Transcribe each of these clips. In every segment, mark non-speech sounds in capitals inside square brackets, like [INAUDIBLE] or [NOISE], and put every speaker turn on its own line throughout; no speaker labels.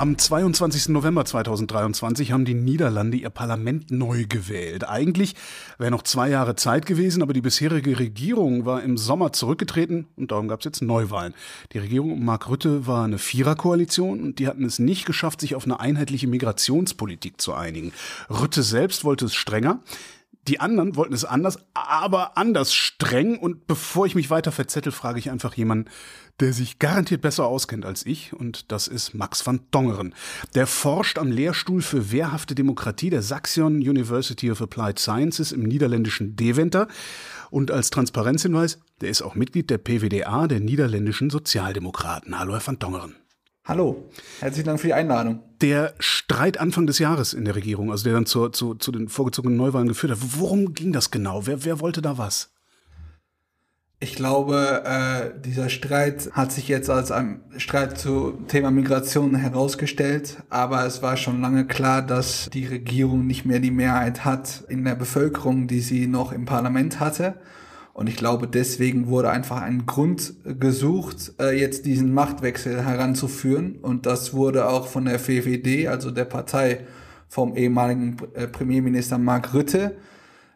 Am 22. November 2023 haben die Niederlande ihr Parlament neu gewählt. Eigentlich wäre noch zwei Jahre Zeit gewesen, aber die bisherige Regierung war im Sommer zurückgetreten und darum gab es jetzt Neuwahlen. Die Regierung um Mark Rutte war eine Viererkoalition und die hatten es nicht geschafft, sich auf eine einheitliche Migrationspolitik zu einigen. Rutte selbst wollte es strenger. Die anderen wollten es anders, aber anders streng. Und bevor ich mich weiter verzettel, frage ich einfach jemanden, der sich garantiert besser auskennt als ich. Und das ist Max van Dongeren. Der forscht am Lehrstuhl für wehrhafte Demokratie der Saxion University of Applied Sciences im niederländischen Deventer. Und als Transparenzhinweis, der ist auch Mitglied der PWDA, der niederländischen Sozialdemokraten. Hallo, Herr van Dongeren.
Hallo, herzlichen Dank für die Einladung.
Der Streit Anfang des Jahres in der Regierung, also der dann zur, zu, zu den vorgezogenen Neuwahlen geführt hat, worum ging das genau? Wer, wer wollte da was?
Ich glaube, äh, dieser Streit hat sich jetzt als ein Streit zu Thema Migration herausgestellt, aber es war schon lange klar, dass die Regierung nicht mehr die Mehrheit hat in der Bevölkerung, die sie noch im Parlament hatte. Und ich glaube, deswegen wurde einfach ein Grund gesucht, äh, jetzt diesen Machtwechsel heranzuführen. Und das wurde auch von der VVD, also der Partei vom ehemaligen äh, Premierminister Mark Rutte,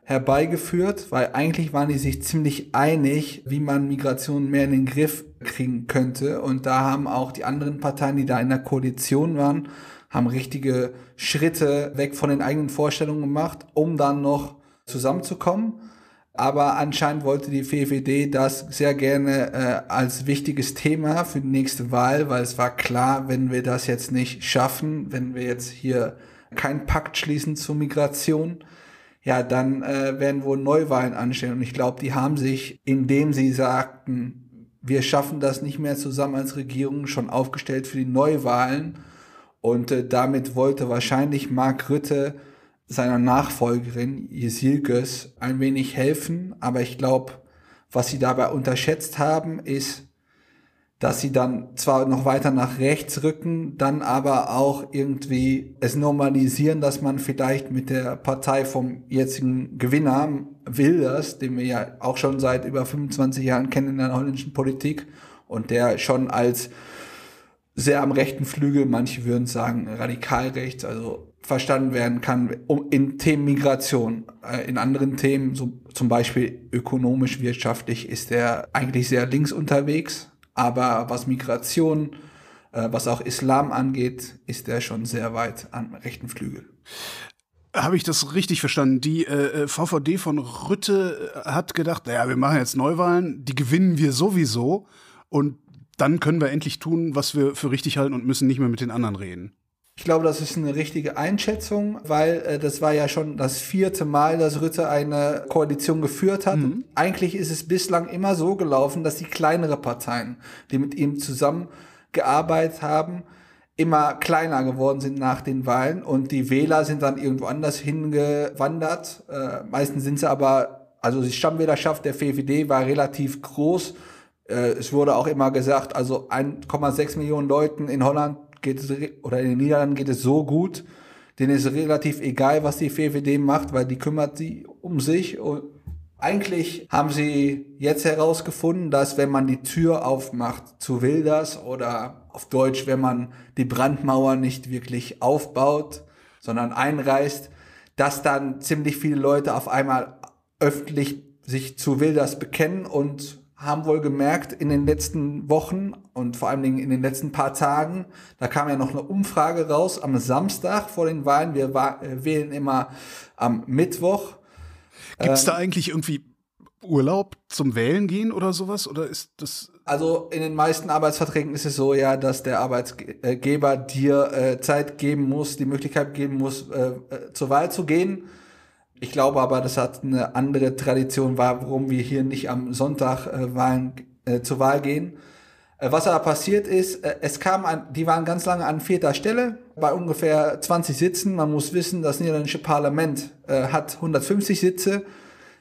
herbeigeführt, weil eigentlich waren die sich ziemlich einig, wie man Migration mehr in den Griff kriegen könnte. Und da haben auch die anderen Parteien, die da in der Koalition waren, haben richtige Schritte weg von den eigenen Vorstellungen gemacht, um dann noch zusammenzukommen. Aber anscheinend wollte die VVD das sehr gerne äh, als wichtiges Thema für die nächste Wahl, weil es war klar, wenn wir das jetzt nicht schaffen, wenn wir jetzt hier keinen Pakt schließen zur Migration, ja, dann äh, werden wohl Neuwahlen anstehen. Und ich glaube, die haben sich, indem sie sagten, wir schaffen das nicht mehr zusammen als Regierung, schon aufgestellt für die Neuwahlen. Und äh, damit wollte wahrscheinlich Mark Rütte seiner Nachfolgerin Jesilkes ein wenig helfen, aber ich glaube, was sie dabei unterschätzt haben, ist, dass sie dann zwar noch weiter nach rechts rücken, dann aber auch irgendwie es normalisieren, dass man vielleicht mit der Partei vom jetzigen Gewinner Wilders, den wir ja auch schon seit über 25 Jahren kennen in der holländischen Politik und der schon als sehr am rechten Flügel, manche würden sagen radikal rechts, also verstanden werden kann in Themen Migration. Äh, in anderen Themen, so zum Beispiel ökonomisch, wirtschaftlich, ist er eigentlich sehr links unterwegs. Aber was Migration, äh, was auch Islam angeht, ist er schon sehr weit am rechten Flügel.
Habe ich das richtig verstanden? Die äh, VVD von Rütte hat gedacht, naja, wir machen jetzt Neuwahlen, die gewinnen wir sowieso und dann können wir endlich tun, was wir für richtig halten und müssen nicht mehr mit den anderen reden.
Ich glaube, das ist eine richtige Einschätzung, weil äh, das war ja schon das vierte Mal, dass Rütte eine Koalition geführt hat. Mhm. Eigentlich ist es bislang immer so gelaufen, dass die kleinere Parteien, die mit ihm zusammengearbeitet haben, immer kleiner geworden sind nach den Wahlen und die Wähler sind dann irgendwo anders hingewandert. Äh, meistens sind sie aber, also die Stammwählerschaft der VVD war relativ groß. Äh, es wurde auch immer gesagt, also 1,6 Millionen Leuten in Holland geht es, oder in den Niederlanden geht es so gut, denen ist relativ egal, was die VVD macht, weil die kümmert sie um sich. Und eigentlich haben sie jetzt herausgefunden, dass wenn man die Tür aufmacht zu Wilders oder auf Deutsch, wenn man die Brandmauer nicht wirklich aufbaut, sondern einreißt, dass dann ziemlich viele Leute auf einmal öffentlich sich zu Wilders bekennen und haben wohl gemerkt in den letzten Wochen und vor allen Dingen in den letzten paar Tagen, da kam ja noch eine Umfrage raus am Samstag vor den Wahlen. Wir äh, wählen immer am Mittwoch.
Gibt es da ähm, eigentlich irgendwie Urlaub zum Wählen gehen oder sowas? Oder ist das.
Also in den meisten Arbeitsverträgen ist es so, ja, dass der Arbeitgeber dir äh, Zeit geben muss, die Möglichkeit geben muss, äh, äh zur Wahl zu gehen. Ich glaube aber, das hat eine andere Tradition, warum wir hier nicht am Sonntag äh, Wahlen, äh, zur Wahl gehen. Äh, was aber passiert ist, äh, es kam an, die waren ganz lange an vierter Stelle, bei ungefähr 20 Sitzen. Man muss wissen, das niederländische Parlament äh, hat 150 Sitze.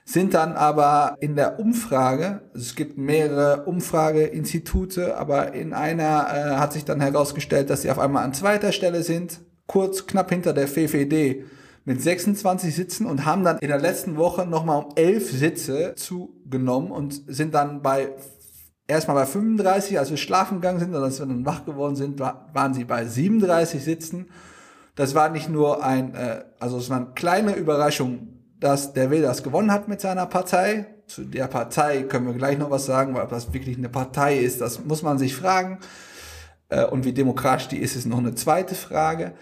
sind dann aber in der Umfrage, es gibt mehrere Umfrageinstitute, aber in einer äh, hat sich dann herausgestellt, dass sie auf einmal an zweiter Stelle sind, kurz knapp hinter der VVD mit 26 Sitzen und haben dann in der letzten Woche nochmal um 11 Sitze zugenommen und sind dann bei erstmal bei 35, als wir schlafen gegangen sind und als wir dann wach geworden sind, waren sie bei 37 Sitzen. Das war nicht nur ein, äh, also es war eine kleine Überraschung dass der Wilders gewonnen hat mit seiner Partei. Zu der Partei können wir gleich noch was sagen, weil ob das wirklich eine Partei ist, das muss man sich fragen. Äh, und wie demokratisch die ist, ist noch eine zweite Frage.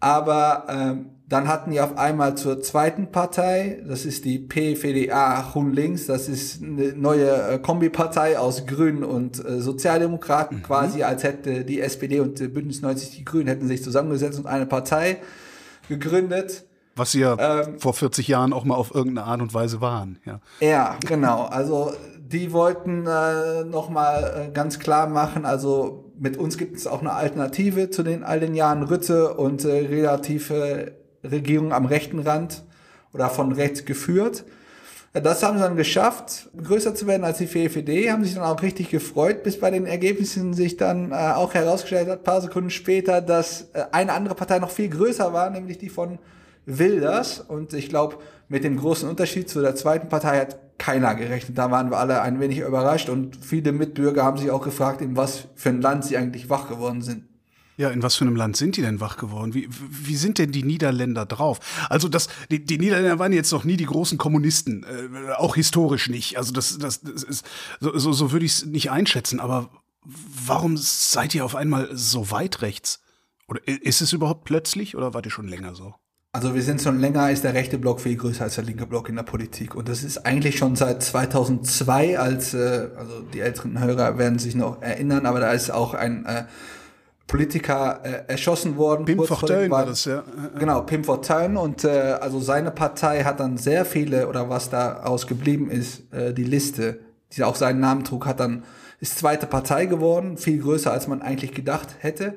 Aber ähm, dann hatten die auf einmal zur zweiten Partei, das ist die PVDA Links, das ist eine neue äh, Kombipartei aus Grünen und äh, Sozialdemokraten, mhm. quasi als hätte die SPD und Bündnis 90 die Grünen hätten sich zusammengesetzt und eine Partei gegründet.
Was sie ja ähm, vor 40 Jahren auch mal auf irgendeine Art und Weise waren. Ja,
ja genau. Also die wollten äh, nochmal äh, ganz klar machen, also mit uns gibt es auch eine Alternative zu den all den Jahren Rütte und äh, relative Regierung am rechten Rand oder von rechts geführt. Das haben sie dann geschafft, größer zu werden als die FDP, haben sich dann auch richtig gefreut, bis bei den Ergebnissen sich dann äh, auch herausgestellt hat, paar Sekunden später, dass äh, eine andere Partei noch viel größer war, nämlich die von will das. Und ich glaube, mit dem großen Unterschied zu der zweiten Partei hat keiner gerechnet. Da waren wir alle ein wenig überrascht und viele Mitbürger haben sich auch gefragt, in was für ein Land sie eigentlich wach geworden sind.
Ja, in was für einem Land sind die denn wach geworden? Wie, wie sind denn die Niederländer drauf? Also das, die, die Niederländer waren jetzt noch nie die großen Kommunisten, äh, auch historisch nicht. Also das, das, das ist, so, so, so würde ich es nicht einschätzen. Aber warum seid ihr auf einmal so weit rechts? Oder ist es überhaupt plötzlich oder wart ihr schon länger so?
Also wir sind schon länger, ist der rechte Block viel größer als der linke Block in der Politik. Und das ist eigentlich schon seit 2002, als, äh, also die älteren Hörer werden sich noch erinnern, aber da ist auch ein äh, Politiker äh, erschossen worden.
Pim Fortuyn war das, ja.
Genau, Pim Fortuyn. Und äh, also seine Partei hat dann sehr viele, oder was daraus geblieben ist, äh, die Liste, die auch seinen Namen trug, hat dann, ist zweite Partei geworden, viel größer, als man eigentlich gedacht hätte.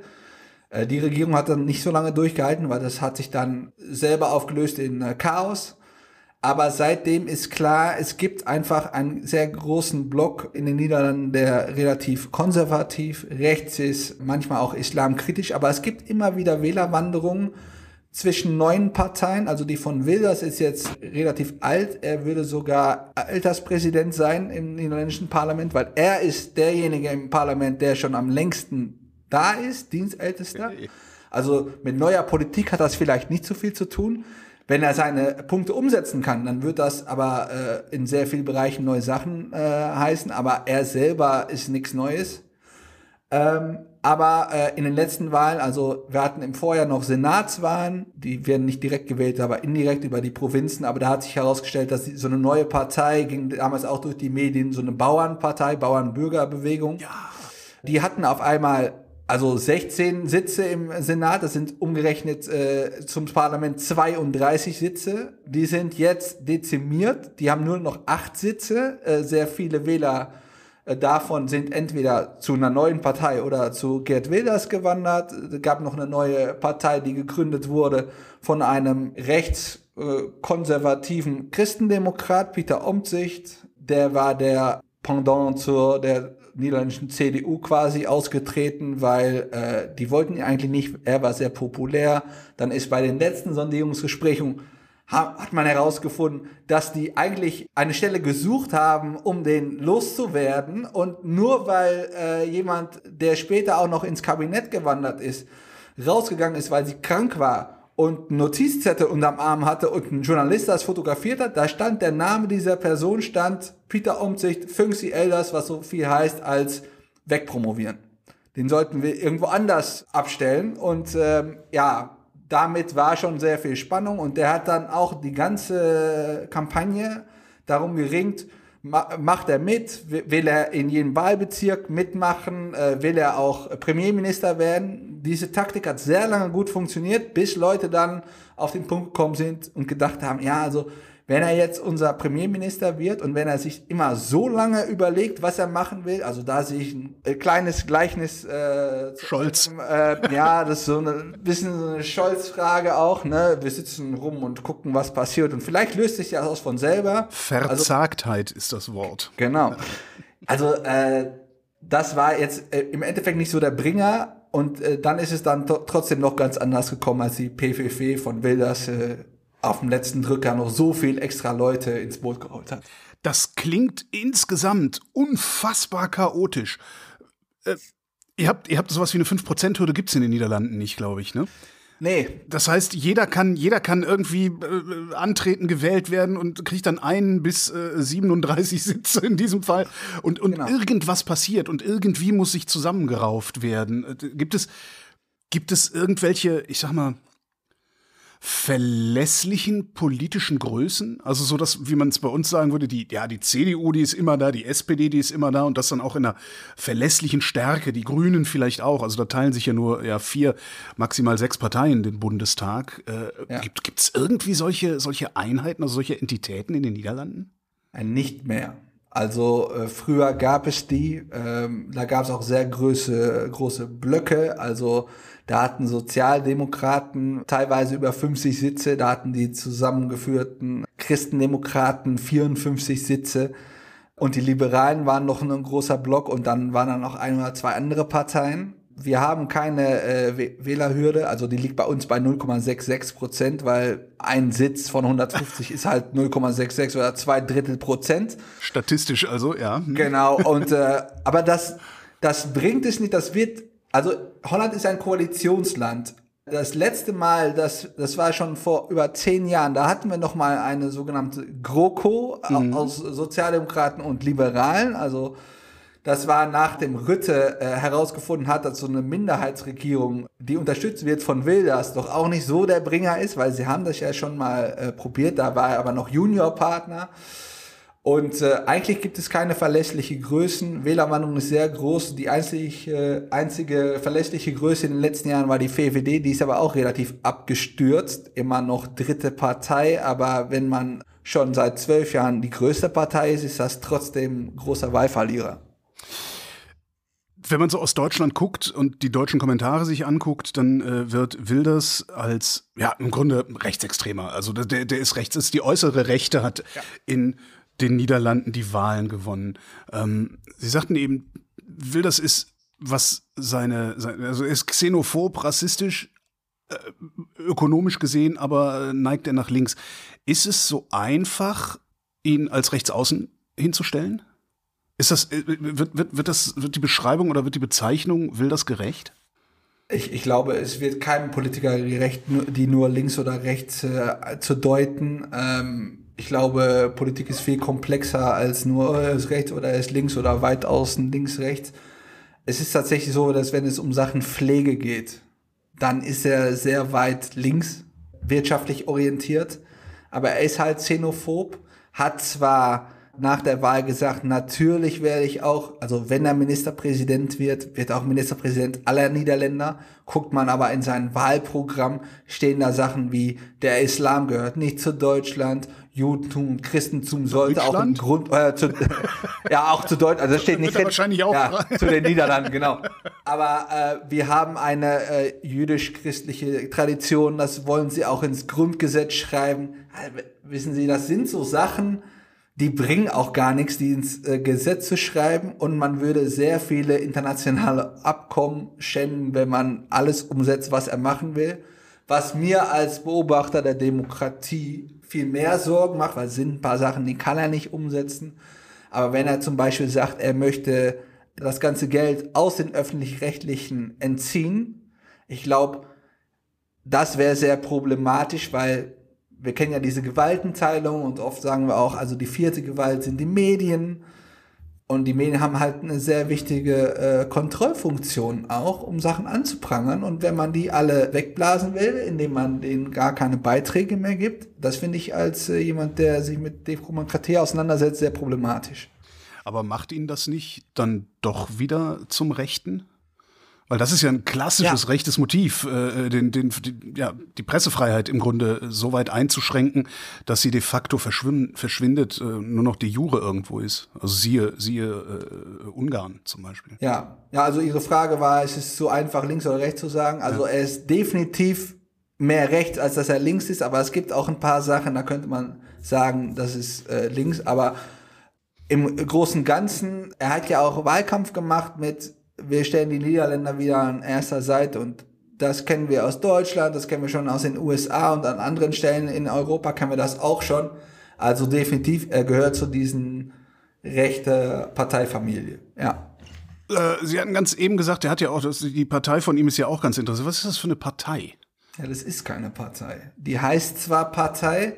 Äh, die Regierung hat dann nicht so lange durchgehalten, weil das hat sich dann selber aufgelöst in äh, Chaos. Aber seitdem ist klar, es gibt einfach einen sehr großen Block in den Niederlanden, der relativ konservativ, rechts ist, manchmal auch islamkritisch. Aber es gibt immer wieder Wählerwanderungen zwischen neuen Parteien. Also die von Wilders ist jetzt relativ alt. Er würde sogar Alterspräsident sein im niederländischen Parlament, weil er ist derjenige im Parlament, der schon am längsten da ist, Dienstältester. Also mit neuer Politik hat das vielleicht nicht so viel zu tun. Wenn er seine Punkte umsetzen kann, dann wird das aber äh, in sehr vielen Bereichen neue Sachen äh, heißen. Aber er selber ist nichts Neues. Ähm, aber äh, in den letzten Wahlen, also wir hatten im Vorjahr noch Senatswahlen, die werden nicht direkt gewählt, aber indirekt über die Provinzen. Aber da hat sich herausgestellt, dass so eine neue Partei ging damals auch durch die Medien, so eine Bauernpartei, Bauernbürgerbewegung. Ja. Die hatten auf einmal also 16 Sitze im Senat, das sind umgerechnet äh, zum Parlament 32 Sitze. Die sind jetzt dezimiert, die haben nur noch acht Sitze. Äh, sehr viele Wähler äh, davon sind entweder zu einer neuen Partei oder zu Gerd Wilders gewandert. Es gab noch eine neue Partei, die gegründet wurde von einem rechtskonservativen Christendemokrat, Peter Omtzigt. Der war der Pendant zur der niederländischen CDU quasi ausgetreten, weil äh, die wollten ihn eigentlich nicht, er war sehr populär. Dann ist bei den letzten Sondierungsgesprächen hat man herausgefunden, dass die eigentlich eine Stelle gesucht haben, um den loszuwerden. Und nur weil äh, jemand, der später auch noch ins Kabinett gewandert ist, rausgegangen ist, weil sie krank war und Notizzettel unterm Arm hatte und ein Journalist das fotografiert hat, da stand der Name dieser Person, stand Peter Umzicht, Fünxi Elders, was so viel heißt als wegpromovieren. Den sollten wir irgendwo anders abstellen und ähm, ja, damit war schon sehr viel Spannung und der hat dann auch die ganze Kampagne darum geringt, macht er mit? Will er in jedem Wahlbezirk mitmachen? Äh, will er auch Premierminister werden? Diese Taktik hat sehr lange gut funktioniert, bis Leute dann auf den Punkt gekommen sind und gedacht haben, ja, also wenn er jetzt unser Premierminister wird und wenn er sich immer so lange überlegt, was er machen will, also da sehe ich ein äh, kleines Gleichnis. Äh,
Scholz.
Äh, ja, das ist so ein bisschen so eine Scholz-Frage auch. Ne, wir sitzen rum und gucken, was passiert und vielleicht löst sich das aus von selber.
Verzagtheit also, ist das Wort.
Genau. Also äh, das war jetzt äh, im Endeffekt nicht so der Bringer. Und äh, dann ist es dann trotzdem noch ganz anders gekommen, als die PVV von Wilders äh, auf dem letzten Drücker noch so viel extra Leute ins Boot geholt hat.
Das klingt insgesamt unfassbar chaotisch. Äh, ihr, habt, ihr habt sowas wie eine 5%-Hürde, gibt es in den Niederlanden nicht, glaube ich, ne?
Nee.
Das heißt, jeder kann, jeder kann irgendwie äh, antreten, gewählt werden und kriegt dann einen bis äh, 37 Sitze in diesem Fall. Und, und genau. irgendwas passiert und irgendwie muss sich zusammengerauft werden. Äh, gibt es, gibt es irgendwelche, ich sag mal, verlässlichen politischen Größen? Also so das, wie man es bei uns sagen würde, die, ja, die CDU, die ist immer da, die SPD, die ist immer da und das dann auch in einer verlässlichen Stärke, die Grünen vielleicht auch. Also da teilen sich ja nur ja, vier, maximal sechs Parteien den Bundestag. Äh, ja. Gibt es irgendwie solche, solche Einheiten, also solche Entitäten in den Niederlanden?
Nicht mehr. Also äh, früher gab es die, ähm, da gab es auch sehr große, große Blöcke, also da hatten Sozialdemokraten teilweise über 50 Sitze, da hatten die zusammengeführten Christendemokraten 54 Sitze und die Liberalen waren noch ein großer Block und dann waren da noch ein oder zwei andere Parteien. Wir haben keine äh, Wählerhürde, also die liegt bei uns bei 0,66 Prozent, weil ein Sitz von 150 ist halt 0,66 oder zwei Drittel Prozent.
Statistisch also, ja.
Genau, und äh, aber das, das bringt es nicht, das wird also Holland ist ein Koalitionsland. Das letzte Mal, das, das war schon vor über zehn Jahren, da hatten wir noch mal eine sogenannte GroKo mhm. aus Sozialdemokraten und Liberalen. Also das war nach dem Rütte äh, herausgefunden hat, dass so eine Minderheitsregierung, die unterstützt wird von Wilders, doch auch nicht so der Bringer ist, weil sie haben das ja schon mal äh, probiert. Da war er aber noch Juniorpartner. Und äh, eigentlich gibt es keine verlässliche Größen. Wählerwanderung ist sehr groß. Die einzig, äh, einzige verlässliche Größe in den letzten Jahren war die VVD. Die ist aber auch relativ abgestürzt. Immer noch dritte Partei. Aber wenn man schon seit zwölf Jahren die größte Partei ist, ist das trotzdem großer Wahlverlierer.
Wenn man so aus Deutschland guckt und die deutschen Kommentare sich anguckt, dann äh, wird Wilders als, ja, im Grunde rechtsextremer. Also der, der ist rechts, ist die äußere Rechte, hat ja. in den Niederlanden die Wahlen gewonnen. Ähm, Sie sagten eben, Wilders ist, was seine, also ist xenophob, rassistisch, äh, ökonomisch gesehen, aber neigt er nach links. Ist es so einfach, ihn als Rechtsaußen hinzustellen? Ist das, äh, wird, wird, wird, das, wird die Beschreibung oder wird die Bezeichnung Wilders gerecht?
Ich, ich glaube, es wird keinem Politiker gerecht, die nur links oder rechts äh, zu deuten. Ähm, ich glaube, Politik ist viel komplexer als nur, er ist rechts oder er ist links oder weit außen, links, rechts. Es ist tatsächlich so, dass wenn es um Sachen Pflege geht, dann ist er sehr weit links, wirtschaftlich orientiert. Aber er ist halt xenophob, hat zwar nach der Wahl gesagt, natürlich werde ich auch, also wenn er Ministerpräsident wird, wird auch Ministerpräsident aller Niederländer. Guckt man aber in sein Wahlprogramm, stehen da Sachen wie, der Islam gehört nicht zu Deutschland, Judentum, Christentum sollte auch im Grund, äh, zu, [LAUGHS] ja auch zu Deutschland, also das steht nicht
wahrscheinlich auch
ja, zu den Niederlanden, [LAUGHS] genau. Aber äh, wir haben eine äh, jüdisch-christliche Tradition, das wollen sie auch ins Grundgesetz schreiben. Also, wissen Sie, das sind so Sachen, die bringen auch gar nichts, die ins äh, Gesetz zu schreiben und man würde sehr viele internationale Abkommen schänden, wenn man alles umsetzt, was er machen will. Was mir als Beobachter der Demokratie viel mehr Sorgen macht, weil es sind ein paar Sachen, die kann er nicht umsetzen. Aber wenn er zum Beispiel sagt, er möchte das ganze Geld aus den öffentlich-rechtlichen entziehen, ich glaube, das wäre sehr problematisch, weil wir kennen ja diese Gewaltenteilung und oft sagen wir auch, also die vierte Gewalt sind die Medien. Und die Medien haben halt eine sehr wichtige äh, Kontrollfunktion auch, um Sachen anzuprangern. Und wenn man die alle wegblasen will, indem man denen gar keine Beiträge mehr gibt, das finde ich als äh, jemand, der sich mit Demokratie auseinandersetzt, sehr problematisch.
Aber macht ihn das nicht dann doch wieder zum Rechten? Weil das ist ja ein klassisches ja. rechtes Motiv, äh, den, den, die, ja, die Pressefreiheit im Grunde so weit einzuschränken, dass sie de facto verschwindet, äh, nur noch die Jure irgendwo ist. Also siehe, siehe äh, Ungarn zum Beispiel.
Ja, ja, also Ihre Frage war, es ist so einfach links oder rechts zu sagen. Also ja. er ist definitiv mehr rechts, als dass er links ist, aber es gibt auch ein paar Sachen, da könnte man sagen, das ist äh, links, aber im großen und Ganzen, er hat ja auch Wahlkampf gemacht mit, wir stellen die Niederländer wieder an erster Seite und das kennen wir aus Deutschland, das kennen wir schon aus den USA und an anderen Stellen in Europa kennen wir das auch schon. Also definitiv, er gehört zu diesen rechte Parteifamilie, ja.
Äh, Sie hatten ganz eben gesagt, er hat ja auch, die Partei von ihm ist ja auch ganz interessant. Was ist das für eine Partei?
Ja, das ist keine Partei. Die heißt zwar Partei,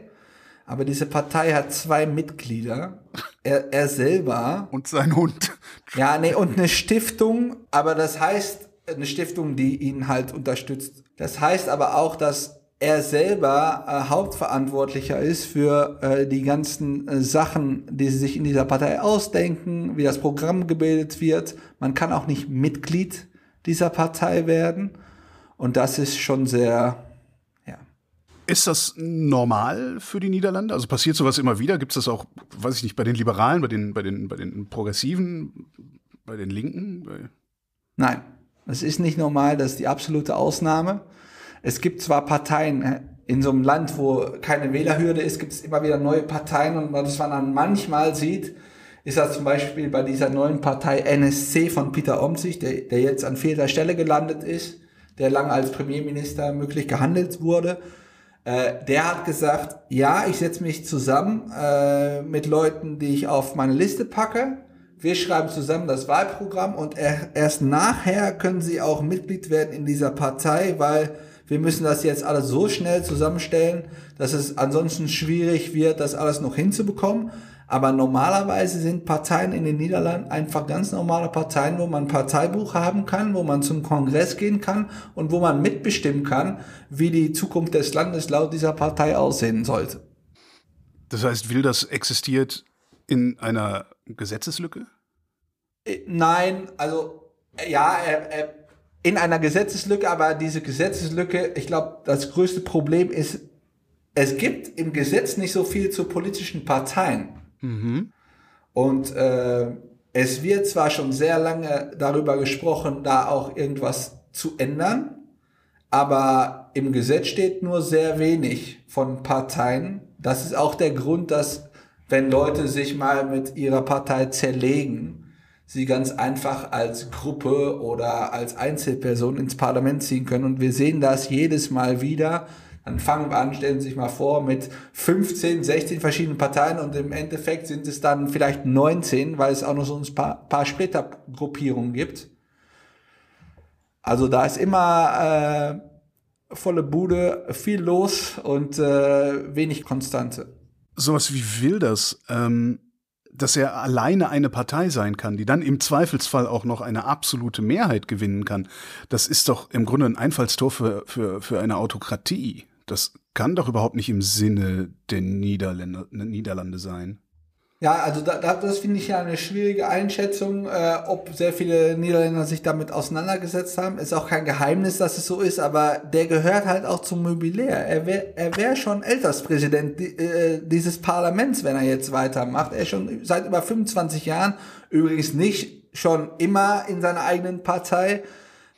aber diese Partei hat zwei Mitglieder. Er, er selber.
Und sein Hund.
Ja, nee, und eine Stiftung, aber das heißt, eine Stiftung, die ihn halt unterstützt. Das heißt aber auch, dass er selber äh, Hauptverantwortlicher ist für äh, die ganzen äh, Sachen, die sie sich in dieser Partei ausdenken, wie das Programm gebildet wird. Man kann auch nicht Mitglied dieser Partei werden. Und das ist schon sehr.
Ist das normal für die Niederlande? Also passiert sowas immer wieder? Gibt es das auch, weiß ich nicht, bei den Liberalen, bei den, bei den, bei den Progressiven, bei den Linken?
Nein, es ist nicht normal, das ist die absolute Ausnahme. Es gibt zwar Parteien, äh, in so einem Land, wo keine Wählerhürde ist, gibt es immer wieder neue Parteien und was man dann manchmal sieht, ist das zum Beispiel bei dieser neuen Partei NSC von Peter Omtzigt, der, der jetzt an vierter Stelle gelandet ist der lange als Premierminister möglich gehandelt wurde, äh, der hat gesagt, ja, ich setze mich zusammen äh, mit Leuten, die ich auf meine Liste packe. Wir schreiben zusammen das Wahlprogramm und er, erst nachher können sie auch Mitglied werden in dieser Partei, weil wir müssen das jetzt alles so schnell zusammenstellen, dass es ansonsten schwierig wird, das alles noch hinzubekommen. Aber normalerweise sind Parteien in den Niederlanden einfach ganz normale Parteien, wo man ein Parteibuch haben kann, wo man zum Kongress gehen kann und wo man mitbestimmen kann, wie die Zukunft des Landes laut dieser Partei aussehen sollte.
Das heißt, Wilders existiert in einer Gesetzeslücke?
Äh, nein, also ja, er, er, in einer Gesetzeslücke, aber diese Gesetzeslücke, ich glaube, das größte Problem ist, es gibt im Gesetz nicht so viel zu politischen Parteien. Mhm. Und äh, es wird zwar schon sehr lange darüber gesprochen, da auch irgendwas zu ändern, aber im Gesetz steht nur sehr wenig von Parteien. Das ist auch der Grund, dass wenn Leute sich mal mit ihrer Partei zerlegen, sie ganz einfach als Gruppe oder als Einzelperson ins Parlament ziehen können. Und wir sehen das jedes Mal wieder, dann fangen wir an, stellen Sie sich mal vor, mit 15, 16 verschiedenen Parteien und im Endeffekt sind es dann vielleicht 19, weil es auch noch so ein paar, paar Splittergruppierungen gibt. Also da ist immer äh, volle Bude, viel los und äh, wenig Konstante.
Sowas wie Wilders, ähm, dass er alleine eine Partei sein kann, die dann im Zweifelsfall auch noch eine absolute Mehrheit gewinnen kann, das ist doch im Grunde ein Einfallstor für, für, für eine Autokratie. Das kann doch überhaupt nicht im Sinne der Niederländer, Niederlande sein.
Ja, also da, das finde ich ja eine schwierige Einschätzung, äh, ob sehr viele Niederländer sich damit auseinandergesetzt haben. Ist auch kein Geheimnis, dass es so ist, aber der gehört halt auch zum Mobiliär. Er wäre er wär schon Älterspräsident äh, dieses Parlaments, wenn er jetzt weitermacht. Er ist schon seit über 25 Jahren, übrigens nicht schon immer in seiner eigenen Partei,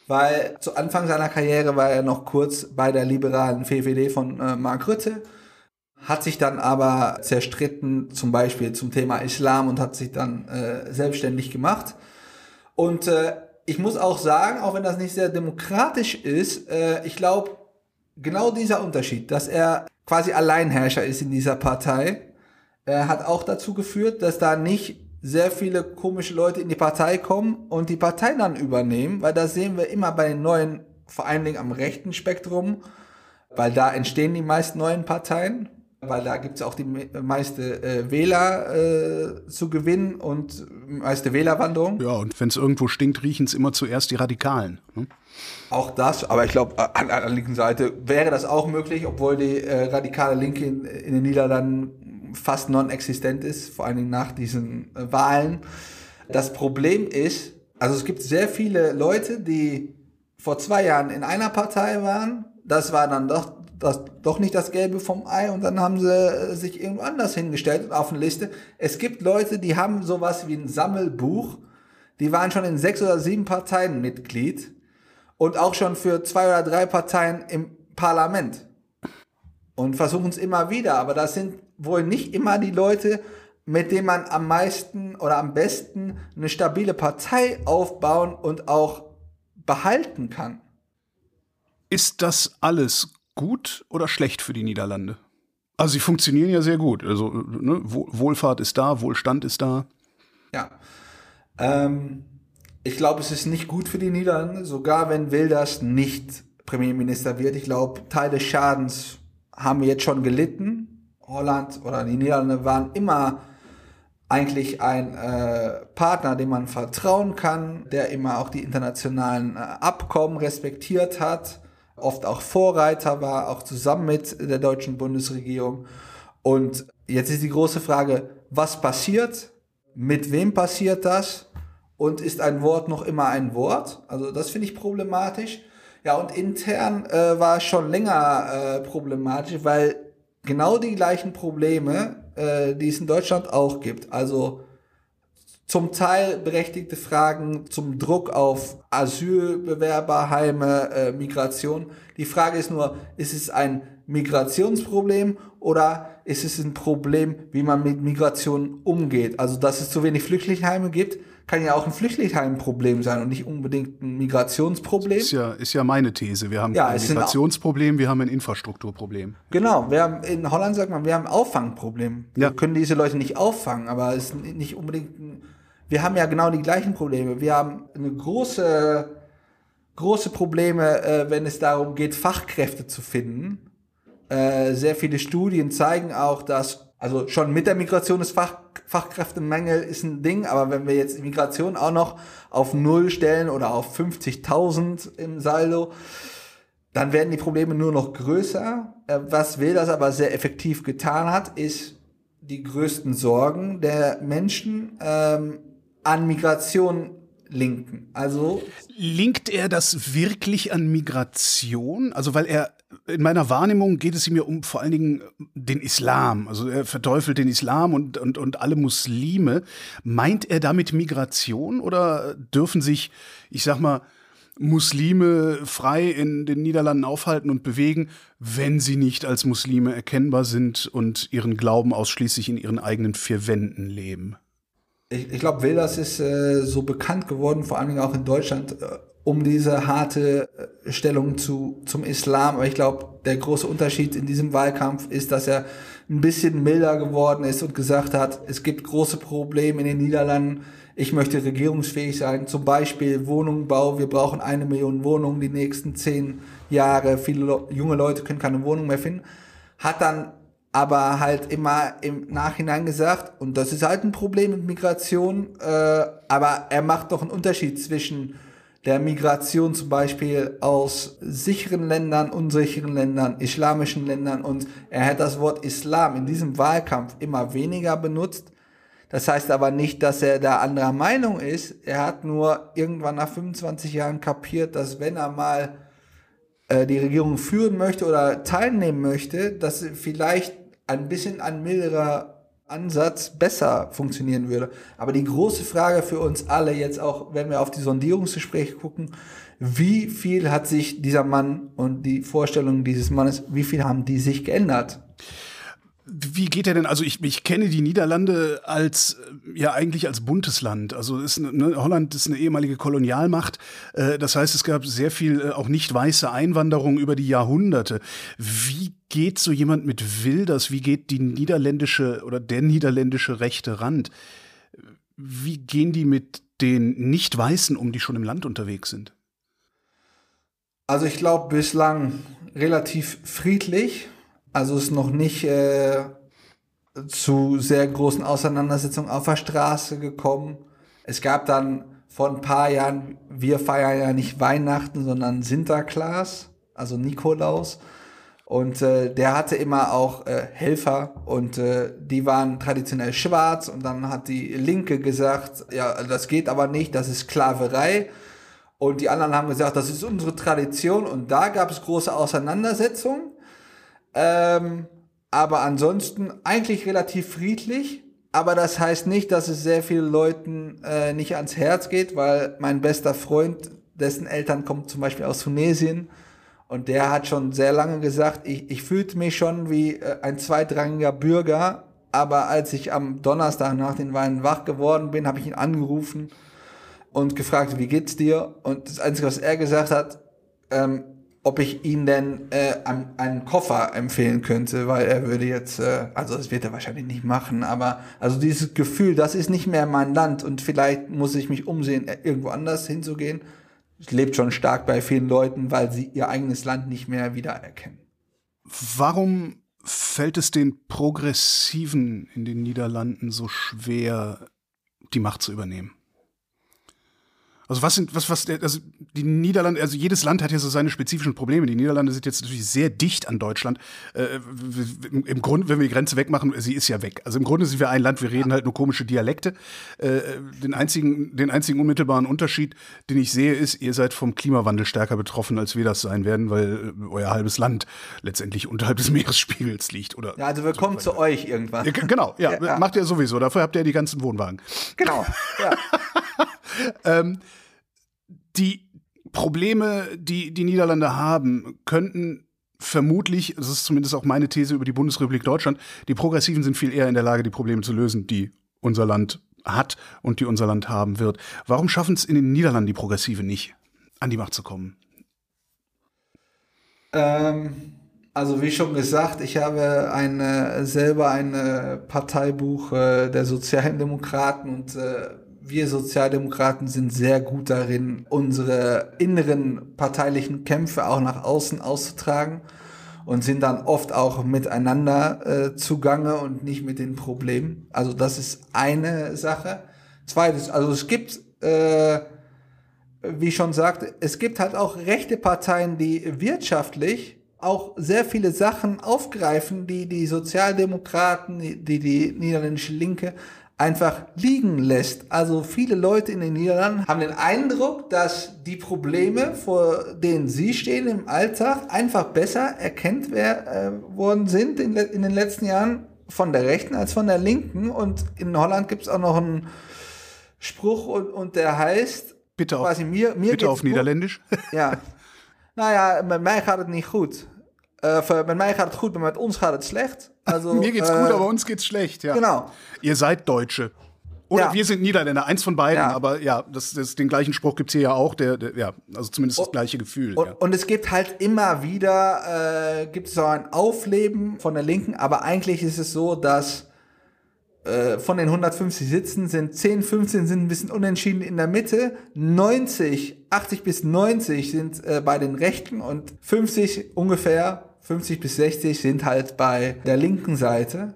weil zu Anfang seiner Karriere war er noch kurz bei der liberalen VVD von äh, Mark Rutte, hat sich dann aber zerstritten, zum Beispiel zum Thema Islam und hat sich dann äh, selbstständig gemacht. Und äh, ich muss auch sagen, auch wenn das nicht sehr demokratisch ist, äh, ich glaube, genau dieser Unterschied, dass er quasi Alleinherrscher ist in dieser Partei, äh, hat auch dazu geführt, dass da nicht sehr viele komische Leute in die Partei kommen und die Partei dann übernehmen, weil das sehen wir immer bei den neuen, vor allen Dingen am rechten Spektrum, weil da entstehen die meisten neuen Parteien, weil da gibt es auch die meiste äh, Wähler äh, zu gewinnen und meiste Wählerwanderung.
Ja, und wenn es irgendwo stinkt, riechen es immer zuerst die Radikalen. Ne?
Auch das, aber ich glaube, an, an der linken Seite wäre das auch möglich, obwohl die äh, radikale Linke in, in den Niederlanden fast non-existent ist, vor allen Dingen nach diesen äh, Wahlen. Das Problem ist, also es gibt sehr viele Leute, die vor zwei Jahren in einer Partei waren, das war dann doch, das, doch nicht das Gelbe vom Ei und dann haben sie äh, sich irgendwo anders hingestellt auf eine Liste. Es gibt Leute, die haben sowas wie ein Sammelbuch, die waren schon in sechs oder sieben Parteien Mitglied und auch schon für zwei oder drei Parteien im Parlament und versuchen es immer wieder, aber das sind wohl nicht immer die Leute, mit denen man am meisten oder am besten eine stabile Partei aufbauen und auch behalten kann.
Ist das alles gut oder schlecht für die Niederlande? Also sie funktionieren ja sehr gut. Also ne, Wohlfahrt ist da, Wohlstand ist da.
Ja. Ähm, ich glaube, es ist nicht gut für die Niederlande, sogar wenn Wilders nicht Premierminister wird. Ich glaube, Teil des Schadens haben wir jetzt schon gelitten. Holland oder die Niederlande waren immer eigentlich ein äh, Partner, dem man vertrauen kann, der immer auch die internationalen äh, Abkommen respektiert hat, oft auch Vorreiter war, auch zusammen mit der deutschen Bundesregierung. Und jetzt ist die große Frage, was passiert? Mit wem passiert das? Und ist ein Wort noch immer ein Wort? Also das finde ich problematisch. Ja, und intern äh, war es schon länger äh, problematisch, weil genau die gleichen Probleme, äh, die es in Deutschland auch gibt, also zum Teil berechtigte Fragen zum Druck auf Asylbewerberheime, äh, Migration. Die Frage ist nur, ist es ein Migrationsproblem oder ist es ein Problem, wie man mit Migration umgeht? Also, dass es zu wenig Flüchtlingsheime gibt, kann ja auch ein Flüchtlingsheimproblem sein und nicht unbedingt ein Migrationsproblem.
Ist ja, ist ja meine These. Wir haben ja, ein Migrationsproblem, wir haben ein Infrastrukturproblem.
Genau, wir haben, in Holland sagt man, wir haben ein Auffangproblem. Ja. Wir können diese Leute nicht auffangen, aber es ist nicht unbedingt ein, wir haben ja genau die gleichen Probleme. Wir haben eine große, große Probleme, äh, wenn es darum geht, Fachkräfte zu finden. Äh, sehr viele Studien zeigen auch, dass also schon mit der Migration des Fach, Fachkräftemangel ist ein Ding, aber wenn wir jetzt Migration auch noch auf Null stellen oder auf 50.000 im Saldo, dann werden die Probleme nur noch größer. Äh, was Wilders aber sehr effektiv getan hat, ist die größten Sorgen der Menschen ähm, an Migration linken. Also
linkt er das wirklich an Migration? Also weil er in meiner Wahrnehmung geht es ihm ja um vor allen Dingen den Islam. Also er verteufelt den Islam und, und, und alle Muslime. Meint er damit Migration oder dürfen sich, ich sag mal, Muslime frei in den Niederlanden aufhalten und bewegen, wenn sie nicht als Muslime erkennbar sind und ihren Glauben ausschließlich in ihren eigenen vier Wänden leben?
Ich, ich glaube, Wilders ist äh, so bekannt geworden, vor allen Dingen auch in Deutschland, äh, um diese harte äh, Stellung zu, zum Islam. Aber ich glaube, der große Unterschied in diesem Wahlkampf ist, dass er ein bisschen milder geworden ist und gesagt hat, es gibt große Probleme in den Niederlanden. Ich möchte regierungsfähig sein. Zum Beispiel Wohnungsbau. Wir brauchen eine Million Wohnungen die nächsten zehn Jahre. Viele junge Leute können keine Wohnung mehr finden. Hat dann aber halt immer im Nachhinein gesagt, und das ist halt ein Problem mit Migration, äh, aber er macht doch einen Unterschied zwischen der Migration zum Beispiel aus sicheren Ländern, unsicheren Ländern, islamischen Ländern und er hat das Wort Islam in diesem Wahlkampf immer weniger benutzt. Das heißt aber nicht, dass er da anderer Meinung ist. Er hat nur irgendwann nach 25 Jahren kapiert, dass wenn er mal äh, die Regierung führen möchte oder teilnehmen möchte, dass vielleicht ein bisschen ein milderer Ansatz besser funktionieren würde. Aber die große Frage für uns alle jetzt auch, wenn wir auf die Sondierungsgespräche gucken, wie viel hat sich dieser Mann und die Vorstellungen dieses Mannes, wie viel haben die sich geändert?
Wie geht er denn? Also ich, ich kenne die Niederlande als ja eigentlich als buntes Land. Also ist ne, Holland ist eine ehemalige Kolonialmacht. Äh, das heißt, es gab sehr viel äh, auch nicht weiße Einwanderung über die Jahrhunderte. Wie geht so jemand mit Wilders? Wie geht die niederländische oder der niederländische rechte Rand? Wie gehen die mit den Nicht-Weißen um, die schon im Land unterwegs sind?
Also ich glaube bislang relativ friedlich also ist noch nicht äh, zu sehr großen Auseinandersetzungen auf der Straße gekommen. Es gab dann vor ein paar Jahren, wir feiern ja nicht Weihnachten, sondern Sinterklaas, also Nikolaus. Und äh, der hatte immer auch äh, Helfer und äh, die waren traditionell schwarz und dann hat die Linke gesagt, ja, das geht aber nicht, das ist Sklaverei. Und die anderen haben gesagt, das ist unsere Tradition. Und da gab es große Auseinandersetzungen. Ähm, aber ansonsten eigentlich relativ friedlich. Aber das heißt nicht, dass es sehr vielen Leuten äh, nicht ans Herz geht, weil mein bester Freund, dessen Eltern kommen zum Beispiel aus Tunesien, und der hat schon sehr lange gesagt, ich, ich fühlte mich schon wie äh, ein zweitrangiger Bürger, aber als ich am Donnerstag nach den Weinen wach geworden bin, habe ich ihn angerufen und gefragt, wie geht's dir? Und das Einzige, was er gesagt hat, ähm, ob ich ihm denn äh, einen Koffer empfehlen könnte, weil er würde jetzt, äh, also das wird er wahrscheinlich nicht machen, aber also dieses Gefühl, das ist nicht mehr mein Land und vielleicht muss ich mich umsehen, äh, irgendwo anders hinzugehen lebt schon stark bei vielen Leuten, weil sie ihr eigenes Land nicht mehr wiedererkennen.
Warum fällt es den Progressiven in den Niederlanden so schwer, die Macht zu übernehmen? Also was sind, was, was, also die Niederlande, also jedes Land hat ja so seine spezifischen Probleme. Die Niederlande sind jetzt natürlich sehr dicht an Deutschland. Äh, Im Grunde, wenn wir die Grenze wegmachen, sie ist ja weg. Also im Grunde sind wir ein Land, wir reden halt nur komische Dialekte. Äh, den einzigen, den einzigen unmittelbaren Unterschied, den ich sehe, ist, ihr seid vom Klimawandel stärker betroffen, als wir das sein werden, weil äh, euer halbes Land letztendlich unterhalb des [LAUGHS] Meeresspiegels liegt. Oder
ja, also wir kommen zu euch irgendwann.
Ja, genau, ja, [LAUGHS] ja, macht ihr sowieso. Dafür habt ihr die ganzen Wohnwagen.
Genau, ja. [LAUGHS] [LAUGHS]
ähm, die Probleme, die die Niederlande haben, könnten vermutlich, das ist zumindest auch meine These über die Bundesrepublik Deutschland, die Progressiven sind viel eher in der Lage, die Probleme zu lösen, die unser Land hat und die unser Land haben wird. Warum schaffen es in den Niederlanden die Progressive nicht, an die Macht zu kommen?
Ähm, also wie schon gesagt, ich habe eine, selber ein Parteibuch äh, der Sozialdemokraten und äh, wir Sozialdemokraten sind sehr gut darin, unsere inneren parteilichen Kämpfe auch nach außen auszutragen und sind dann oft auch miteinander äh, zugange und nicht mit den Problemen. Also das ist eine Sache. Zweites, also es gibt, äh, wie ich schon sagte, es gibt halt auch rechte Parteien, die wirtschaftlich auch sehr viele Sachen aufgreifen, die die Sozialdemokraten, die die niederländische Linke einfach liegen lässt. Also viele Leute in den Niederlanden haben den Eindruck, dass die Probleme, vor denen sie stehen im Alltag, einfach besser erkennt wer, äh, worden sind in, in, den letzten Jahren von der Rechten als von der Linken. Und in Holland gibt es auch noch einen Spruch und, und der heißt,
bitte auf, mir, mir bitte auf Niederländisch.
Ja. Naja, met mij gaat het niet goed. Uh, met mij gaat het goed, maar met ons gaat het slecht.
Also, Mir geht's äh, gut, aber uns geht's schlecht, ja.
Genau.
Ihr seid Deutsche. Oder ja. wir sind Niederländer, eins von beiden, ja. aber ja, das, das, den gleichen Spruch gibt's hier ja auch, der, der ja, also zumindest das gleiche Gefühl.
Und,
ja.
und es gibt halt immer wieder, äh, gibt es so ein Aufleben von der Linken, aber eigentlich ist es so, dass äh, von den 150 Sitzen sind 10, 15 sind ein bisschen unentschieden in der Mitte, 90, 80 bis 90 sind äh, bei den Rechten und 50 ungefähr 50 bis 60 sind halt bei der linken Seite.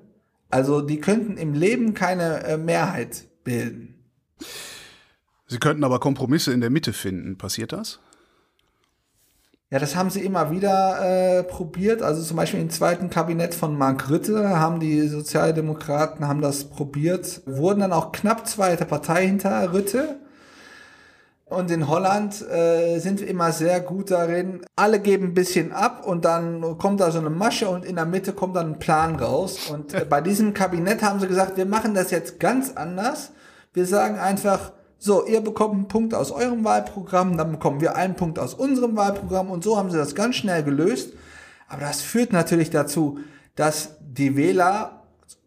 Also die könnten im Leben keine äh, Mehrheit bilden.
Sie könnten aber Kompromisse in der Mitte finden. Passiert das?
Ja, das haben sie immer wieder äh, probiert. Also zum Beispiel im zweiten Kabinett von Mark Rütte haben die Sozialdemokraten haben das probiert, wurden dann auch knapp zweite Partei hinter Rütte. Und in Holland äh, sind wir immer sehr gut darin. Alle geben ein bisschen ab und dann kommt da so eine Masche und in der Mitte kommt dann ein Plan raus. Und äh, bei diesem Kabinett haben sie gesagt, wir machen das jetzt ganz anders. Wir sagen einfach, so, ihr bekommt einen Punkt aus eurem Wahlprogramm, dann bekommen wir einen Punkt aus unserem Wahlprogramm und so haben sie das ganz schnell gelöst. Aber das führt natürlich dazu, dass die Wähler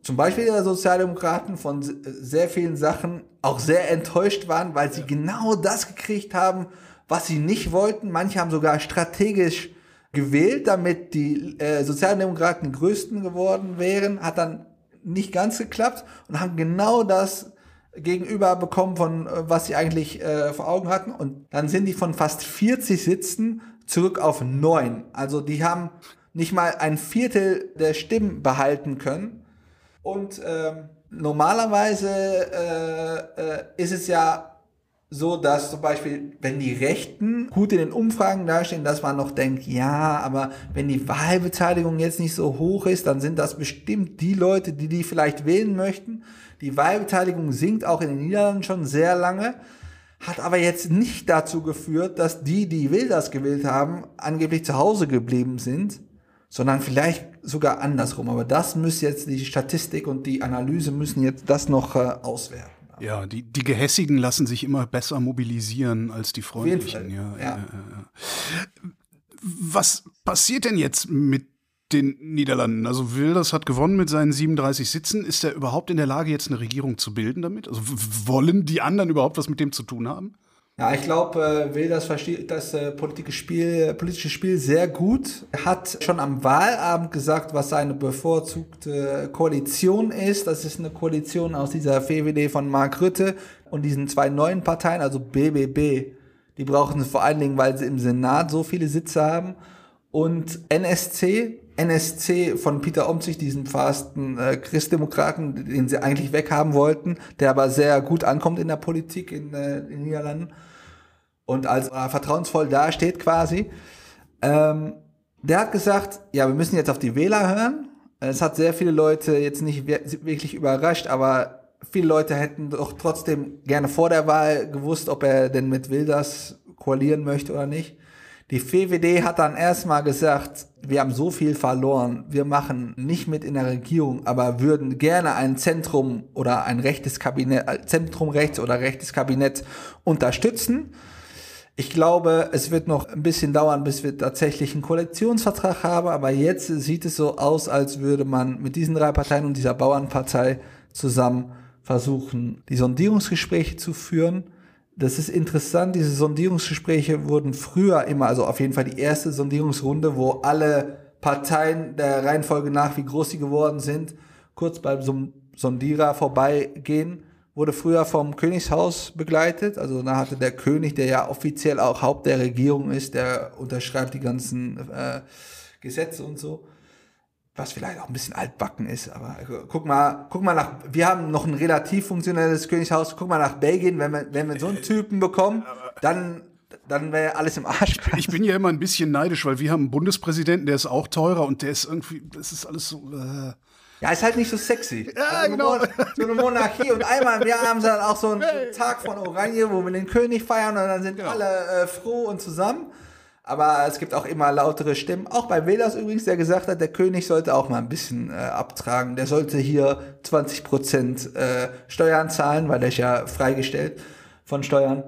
zum Beispiel der Sozialdemokraten von sehr vielen Sachen auch sehr enttäuscht waren, weil sie ja. genau das gekriegt haben, was sie nicht wollten. Manche haben sogar strategisch gewählt, damit die äh, Sozialdemokraten die größten geworden wären. Hat dann nicht ganz geklappt und haben genau das gegenüber bekommen, von äh, was sie eigentlich äh, vor Augen hatten. Und dann sind die von fast 40 Sitzen zurück auf neun. Also die haben nicht mal ein Viertel der Stimmen behalten können. Und ähm, normalerweise äh, äh, ist es ja so, dass zum Beispiel, wenn die Rechten gut in den Umfragen dastehen, dass man noch denkt, ja, aber wenn die Wahlbeteiligung jetzt nicht so hoch ist, dann sind das bestimmt die Leute, die die vielleicht wählen möchten. Die Wahlbeteiligung sinkt auch in den Niederlanden schon sehr lange. hat aber jetzt nicht dazu geführt, dass die, die Wilders gewählt haben, angeblich zu Hause geblieben sind, sondern vielleicht sogar andersrum. Aber das müsste jetzt die Statistik und die Analyse müssen jetzt das noch äh, auswerten.
Ja, die, die Gehässigen lassen sich immer besser mobilisieren als die Freundlichen. Ja, ja. Ja, Was passiert denn jetzt mit den Niederlanden? Also Wilders hat gewonnen mit seinen 37 Sitzen. Ist er überhaupt in der Lage, jetzt eine Regierung zu bilden damit? Also wollen die anderen überhaupt was mit dem zu tun haben?
Ja, ich glaube, äh, Wilders versteht das äh, politische Spiel, politische Spiel sehr gut. Er hat schon am Wahlabend gesagt, was seine bevorzugte Koalition ist. Das ist eine Koalition aus dieser VVD von Mark Rütte und diesen zwei neuen Parteien, also BBB. Die brauchen sie vor allen Dingen, weil sie im Senat so viele Sitze haben. Und NSC, NSC von Peter Omtzigt, diesen fasten äh, Christdemokraten, den sie eigentlich weghaben wollten, der aber sehr gut ankommt in der Politik in, äh, in den Niederlanden und als äh, vertrauensvoll dasteht quasi. Ähm, der hat gesagt, ja, wir müssen jetzt auf die Wähler hören. Es hat sehr viele Leute jetzt nicht wirklich überrascht, aber viele Leute hätten doch trotzdem gerne vor der Wahl gewusst, ob er denn mit Wilders koalieren möchte oder nicht. Die VVD hat dann erstmal gesagt, wir haben so viel verloren, wir machen nicht mit in der Regierung, aber würden gerne ein Zentrum oder ein rechtes Kabinett, äh, Zentrum rechts oder rechtes Kabinett unterstützen. Ich glaube, es wird noch ein bisschen dauern, bis wir tatsächlich einen Koalitionsvertrag haben, aber jetzt sieht es so aus, als würde man mit diesen drei Parteien und dieser Bauernpartei zusammen versuchen, die Sondierungsgespräche zu führen das ist interessant, diese Sondierungsgespräche wurden früher immer, also auf jeden Fall die erste Sondierungsrunde, wo alle Parteien der Reihenfolge nach, wie groß sie geworden sind, kurz beim Sondierer vorbeigehen, wurde früher vom Königshaus begleitet. Also da hatte der König, der ja offiziell auch Haupt der Regierung ist, der unterschreibt die ganzen äh, Gesetze und so was vielleicht auch ein bisschen altbacken ist, aber guck mal, guck mal nach, wir haben noch ein relativ funktionelles Königshaus, guck mal nach Belgien, wenn wir, wenn wir so einen Typen bekommen, dann, dann wäre alles im Arsch.
Ich bin ja immer ein bisschen neidisch, weil wir haben einen Bundespräsidenten, der ist auch teurer und der ist irgendwie, das ist alles so, äh
ja, ist halt nicht so sexy.
Ja, also genau.
So eine Monarchie. Und einmal im Jahr haben sie dann auch so einen Tag von Oranje, wo wir den König feiern und dann sind genau. alle äh, froh und zusammen. Aber es gibt auch immer lautere Stimmen. Auch bei Velas übrigens, der gesagt hat, der König sollte auch mal ein bisschen äh, abtragen. Der sollte hier 20 Prozent äh, Steuern zahlen, weil der ist ja freigestellt von Steuern.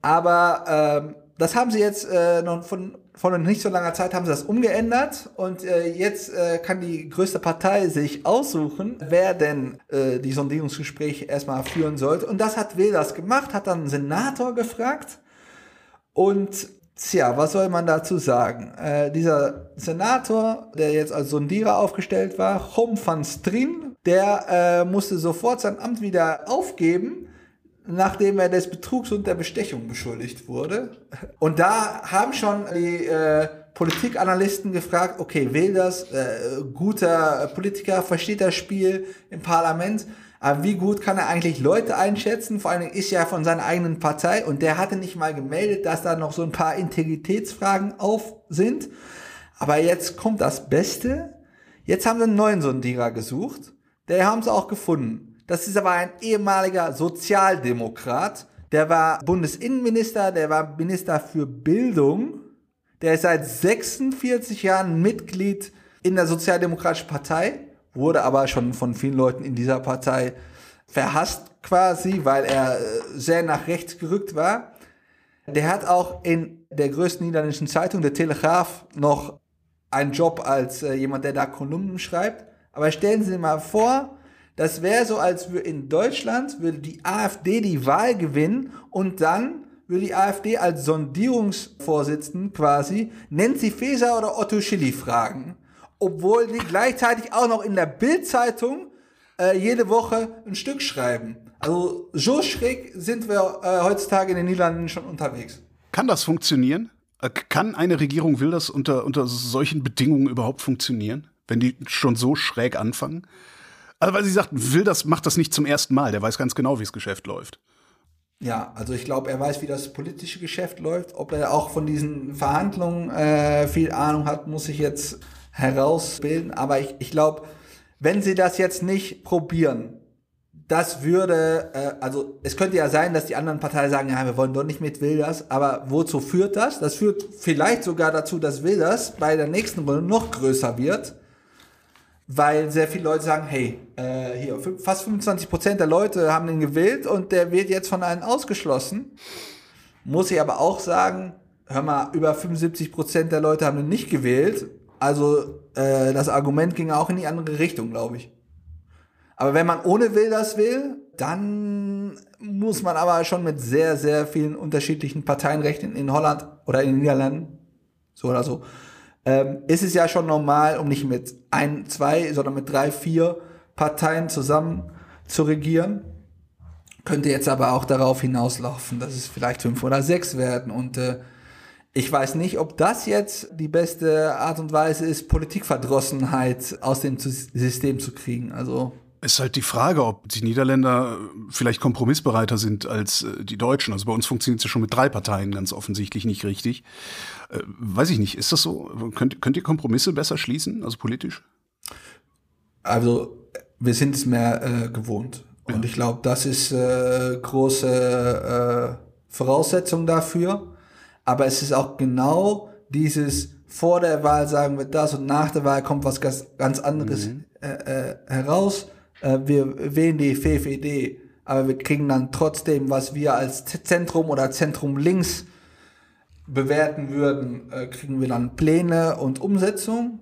Aber ähm, das haben sie jetzt äh, noch von, von nicht so langer Zeit haben sie das umgeändert und äh, jetzt äh, kann die größte Partei sich aussuchen, wer denn äh, die Sondierungsgespräche erstmal führen sollte. Und das hat Velas gemacht, hat dann einen Senator gefragt und Tja, was soll man dazu sagen? Äh, dieser Senator, der jetzt als Sondierer aufgestellt war, Hom van Strin, der äh, musste sofort sein Amt wieder aufgeben, nachdem er des Betrugs und der Bestechung beschuldigt wurde. Und da haben schon die äh, Politikanalysten gefragt, okay, will das, äh, guter Politiker, versteht das Spiel im Parlament, aber wie gut kann er eigentlich Leute einschätzen? Vor allem ist ja von seiner eigenen Partei und der hatte nicht mal gemeldet, dass da noch so ein paar Integritätsfragen auf sind. Aber jetzt kommt das Beste. Jetzt haben sie einen neuen Sondierer gesucht. Der haben sie auch gefunden. Das ist aber ein ehemaliger Sozialdemokrat. Der war Bundesinnenminister, der war Minister für Bildung. Der ist seit 46 Jahren Mitglied in der Sozialdemokratischen Partei wurde aber schon von vielen Leuten in dieser Partei verhasst quasi, weil er äh, sehr nach rechts gerückt war. Der hat auch in der größten niederländischen Zeitung, der Telegraph, noch einen Job als äh, jemand, der da Kolumnen schreibt. Aber stellen Sie sich mal vor, das wäre so, als würde in Deutschland würde die AfD die Wahl gewinnen und dann würde die AfD als Sondierungsvorsitzenden quasi Nancy Faeser oder Otto Schilly fragen obwohl die gleichzeitig auch noch in der Bildzeitung äh, jede Woche ein Stück schreiben. Also so schräg sind wir äh, heutzutage in den Niederlanden schon unterwegs.
Kann das funktionieren? Äh, kann eine Regierung, will das unter, unter solchen Bedingungen überhaupt funktionieren, wenn die schon so schräg anfangen? Also weil sie sagt, will das, macht das nicht zum ersten Mal, der weiß ganz genau, wie das Geschäft läuft.
Ja, also ich glaube, er weiß, wie das politische Geschäft läuft. Ob er auch von diesen Verhandlungen äh, viel Ahnung hat, muss ich jetzt herausbilden. Aber ich, ich glaube, wenn sie das jetzt nicht probieren, das würde, äh, also es könnte ja sein, dass die anderen Parteien sagen, ja, wir wollen doch nicht mit Wilders, aber wozu führt das? Das führt vielleicht sogar dazu, dass Wilders bei der nächsten Runde noch größer wird, weil sehr viele Leute sagen, hey, äh, hier, fast 25 Prozent der Leute haben ihn gewählt und der wird jetzt von allen ausgeschlossen. Muss ich aber auch sagen, hör mal, über 75 Prozent der Leute haben ihn nicht gewählt. Also äh, das Argument ging auch in die andere Richtung, glaube ich. Aber wenn man ohne Wilders will, dann muss man aber schon mit sehr, sehr vielen unterschiedlichen Parteien rechnen in Holland oder in den Niederlanden. So oder so. Ähm, ist es ja schon normal, um nicht mit ein, zwei, sondern mit drei, vier Parteien zusammen zu regieren. Könnte jetzt aber auch darauf hinauslaufen, dass es vielleicht fünf oder sechs werden. Und äh, ich weiß nicht, ob das jetzt die beste Art und Weise ist, Politikverdrossenheit aus dem System zu kriegen. Also
ist halt die Frage, ob die Niederländer vielleicht kompromissbereiter sind als äh, die Deutschen. Also bei uns funktioniert es ja schon mit drei Parteien ganz offensichtlich nicht richtig. Äh, weiß ich nicht, ist das so? Könnt, könnt ihr Kompromisse besser schließen, also politisch?
Also wir sind es mehr äh, gewohnt. Ja. Und ich glaube, das ist äh, große äh, Voraussetzung dafür. Aber es ist auch genau dieses vor der Wahl sagen wir das und nach der Wahl kommt was ganz, ganz anderes mhm. äh, äh, heraus äh, wir wählen die FFED, aber wir kriegen dann trotzdem, was wir als Zentrum oder Zentrum links bewerten würden, äh, kriegen wir dann Pläne und Umsetzung.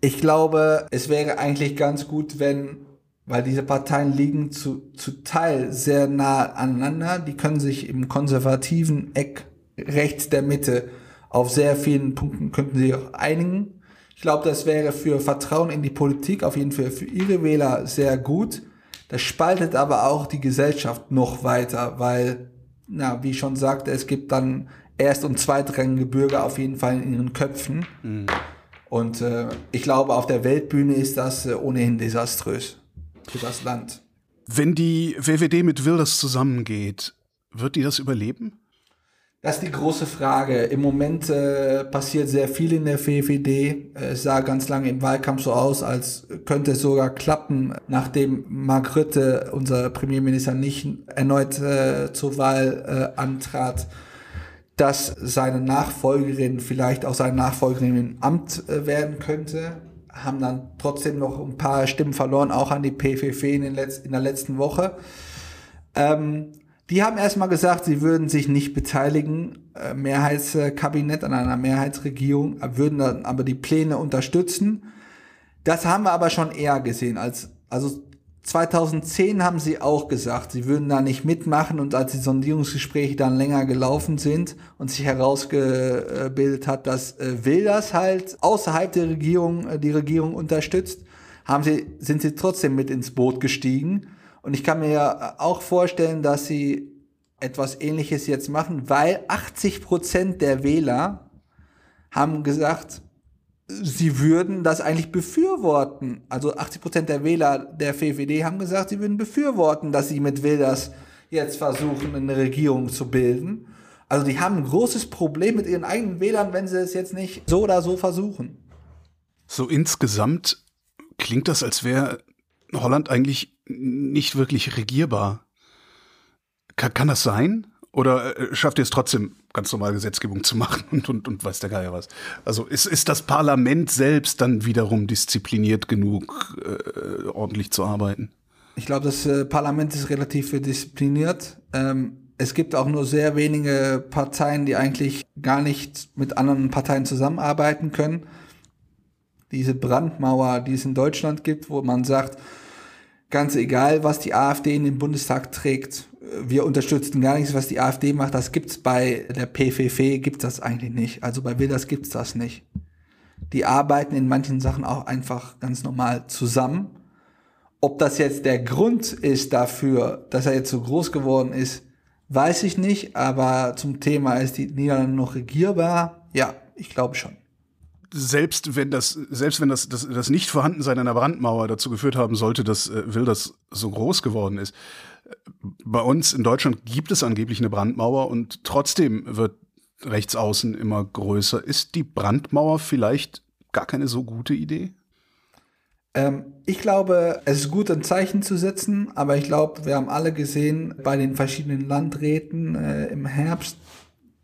Ich glaube, es wäre eigentlich ganz gut, wenn, weil diese Parteien liegen zu, zu Teil sehr nah aneinander, die können sich im konservativen Eck rechts der Mitte auf sehr vielen Punkten könnten sie auch einigen. Ich glaube, das wäre für Vertrauen in die Politik, auf jeden Fall für ihre Wähler sehr gut. Das spaltet aber auch die Gesellschaft noch weiter, weil, na, wie ich schon sagte, es gibt dann erst- und zweitrangige Bürger auf jeden Fall in ihren Köpfen. Mhm. Und äh, ich glaube, auf der Weltbühne ist das äh, ohnehin desaströs für das Land.
Wenn die WWD mit Wilders zusammengeht, wird die das überleben?
Das ist die große Frage. Im Moment äh, passiert sehr viel in der FEFD. Es sah ganz lange im Wahlkampf so aus, als könnte es sogar klappen, nachdem Mark Rutte, unser Premierminister, nicht erneut äh, zur Wahl äh, antrat, dass seine Nachfolgerin vielleicht auch seine Nachfolgerin im Amt äh, werden könnte. Haben dann trotzdem noch ein paar Stimmen verloren, auch an die PVV in, den Letz in der letzten Woche. Ähm, die haben erstmal gesagt, sie würden sich nicht beteiligen, äh, Mehrheitskabinett an einer Mehrheitsregierung, würden dann aber die Pläne unterstützen. Das haben wir aber schon eher gesehen als, also 2010 haben sie auch gesagt, sie würden da nicht mitmachen und als die Sondierungsgespräche dann länger gelaufen sind und sich herausgebildet hat, dass äh, Wilders halt außerhalb der Regierung äh, die Regierung unterstützt, haben sie, sind sie trotzdem mit ins Boot gestiegen und ich kann mir auch vorstellen, dass sie etwas Ähnliches jetzt machen, weil 80 Prozent der Wähler haben gesagt, sie würden das eigentlich befürworten. Also 80 Prozent der Wähler der VVD haben gesagt, sie würden befürworten, dass sie mit Wilders jetzt versuchen, eine Regierung zu bilden. Also die haben ein großes Problem mit ihren eigenen Wählern, wenn sie es jetzt nicht so oder so versuchen.
So insgesamt klingt das, als wäre Holland eigentlich nicht wirklich regierbar. Kann, kann das sein? Oder äh, schafft ihr es trotzdem, ganz normal Gesetzgebung zu machen und, und, und weiß der Geier was? Also ist, ist das Parlament selbst dann wiederum diszipliniert genug, äh, ordentlich zu arbeiten?
Ich glaube, das äh, Parlament ist relativ diszipliniert. Ähm, es gibt auch nur sehr wenige Parteien, die eigentlich gar nicht mit anderen Parteien zusammenarbeiten können. Diese Brandmauer, die es in Deutschland gibt, wo man sagt, ganz egal, was die AfD in den Bundestag trägt. Wir unterstützen gar nichts, was die AfD macht. Das gibt's bei der PVV, gibt's das eigentlich nicht. Also bei Wilders gibt's das nicht. Die arbeiten in manchen Sachen auch einfach ganz normal zusammen. Ob das jetzt der Grund ist dafür, dass er jetzt so groß geworden ist, weiß ich nicht. Aber zum Thema ist die Niederlande noch regierbar? Ja, ich glaube schon
selbst wenn das, selbst wenn das, das, das Nicht-Vorhandensein einer Brandmauer dazu geführt haben sollte, dass äh, Wilders so groß geworden ist. Bei uns in Deutschland gibt es angeblich eine Brandmauer und trotzdem wird rechts außen immer größer. Ist die Brandmauer vielleicht gar keine so gute Idee?
Ähm, ich glaube, es ist gut, ein Zeichen zu setzen, aber ich glaube, wir haben alle gesehen bei den verschiedenen Landräten äh, im Herbst,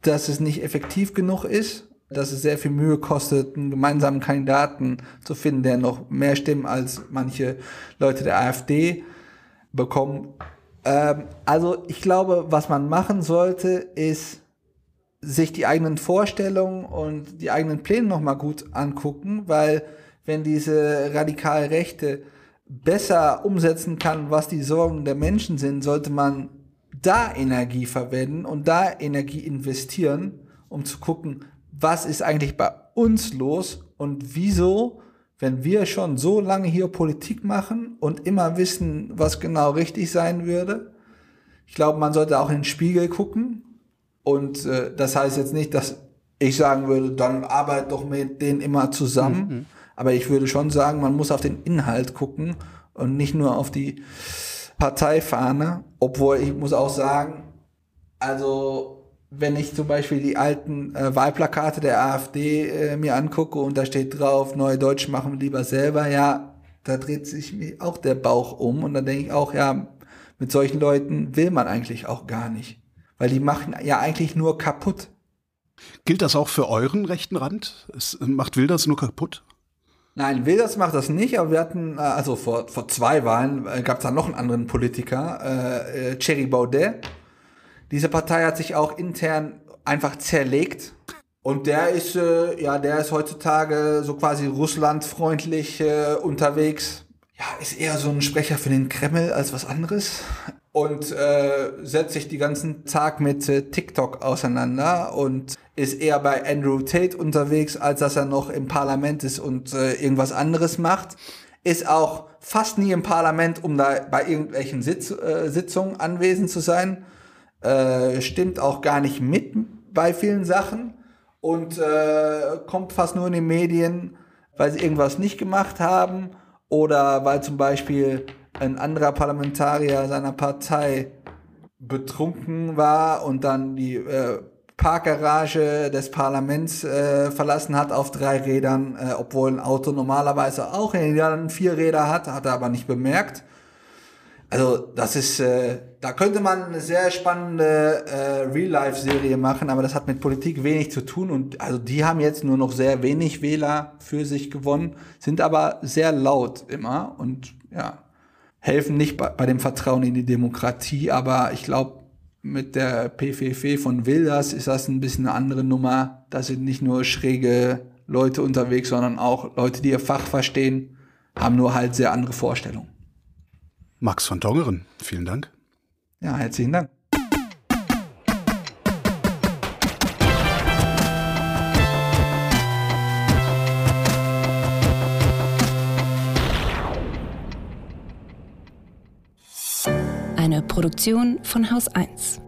dass es nicht effektiv genug ist, dass es sehr viel Mühe kostet, einen gemeinsamen Kandidaten zu finden, der noch mehr Stimmen als manche Leute der AfD bekommen. Ähm, also ich glaube, was man machen sollte, ist sich die eigenen Vorstellungen und die eigenen Pläne nochmal gut angucken, weil wenn diese radikale Rechte besser umsetzen kann, was die Sorgen der Menschen sind, sollte man da Energie verwenden und da Energie investieren, um zu gucken, was ist eigentlich bei uns los und wieso, wenn wir schon so lange hier Politik machen und immer wissen, was genau richtig sein würde. Ich glaube, man sollte auch in den Spiegel gucken und äh, das heißt jetzt nicht, dass ich sagen würde, dann arbeit doch mit denen immer zusammen. Mhm. Aber ich würde schon sagen, man muss auf den Inhalt gucken und nicht nur auf die Parteifahne. Obwohl ich muss auch sagen, also wenn ich zum Beispiel die alten äh, Wahlplakate der AfD äh, mir angucke und da steht drauf, Neue Deutsche machen wir lieber selber, ja, da dreht sich mir auch der Bauch um und dann denke ich auch, ja, mit solchen Leuten will man eigentlich auch gar nicht. Weil die machen ja eigentlich nur kaputt.
Gilt das auch für euren rechten Rand? Es macht Wilders nur kaputt?
Nein, Wilders macht das nicht, aber wir hatten, äh, also vor, vor zwei Wahlen äh, gab es da noch einen anderen Politiker, äh, äh, Thierry Baudet. Diese Partei hat sich auch intern einfach zerlegt. Und der ist, äh, ja, der ist heutzutage so quasi russlandfreundlich äh, unterwegs. Ja, ist eher so ein Sprecher für den Kreml als was anderes und äh, setzt sich die ganzen Tag mit äh, TikTok auseinander und ist eher bei Andrew Tate unterwegs, als dass er noch im Parlament ist und äh, irgendwas anderes macht. Ist auch fast nie im Parlament, um da bei irgendwelchen Sitz, äh, Sitzungen anwesend zu sein. Äh, stimmt auch gar nicht mit bei vielen Sachen und äh, kommt fast nur in den Medien, weil sie irgendwas nicht gemacht haben oder weil zum Beispiel ein anderer Parlamentarier seiner Partei betrunken war und dann die äh, Parkgarage des Parlaments äh, verlassen hat auf drei Rädern, äh, obwohl ein Auto normalerweise auch in den Niederlanden vier Räder hat, hat er aber nicht bemerkt. Also das ist, äh, da könnte man eine sehr spannende äh, Real-Life-Serie machen, aber das hat mit Politik wenig zu tun und also die haben jetzt nur noch sehr wenig Wähler für sich gewonnen, sind aber sehr laut immer und ja, helfen nicht bei, bei dem Vertrauen in die Demokratie, aber ich glaube, mit der PVV von Wilders ist das ein bisschen eine andere Nummer. Da sind nicht nur schräge Leute unterwegs, sondern auch Leute, die ihr Fach verstehen, haben nur halt sehr andere Vorstellungen.
Max von Tongeren, vielen Dank.
Ja, herzlichen Dank.
Eine Produktion von Haus 1.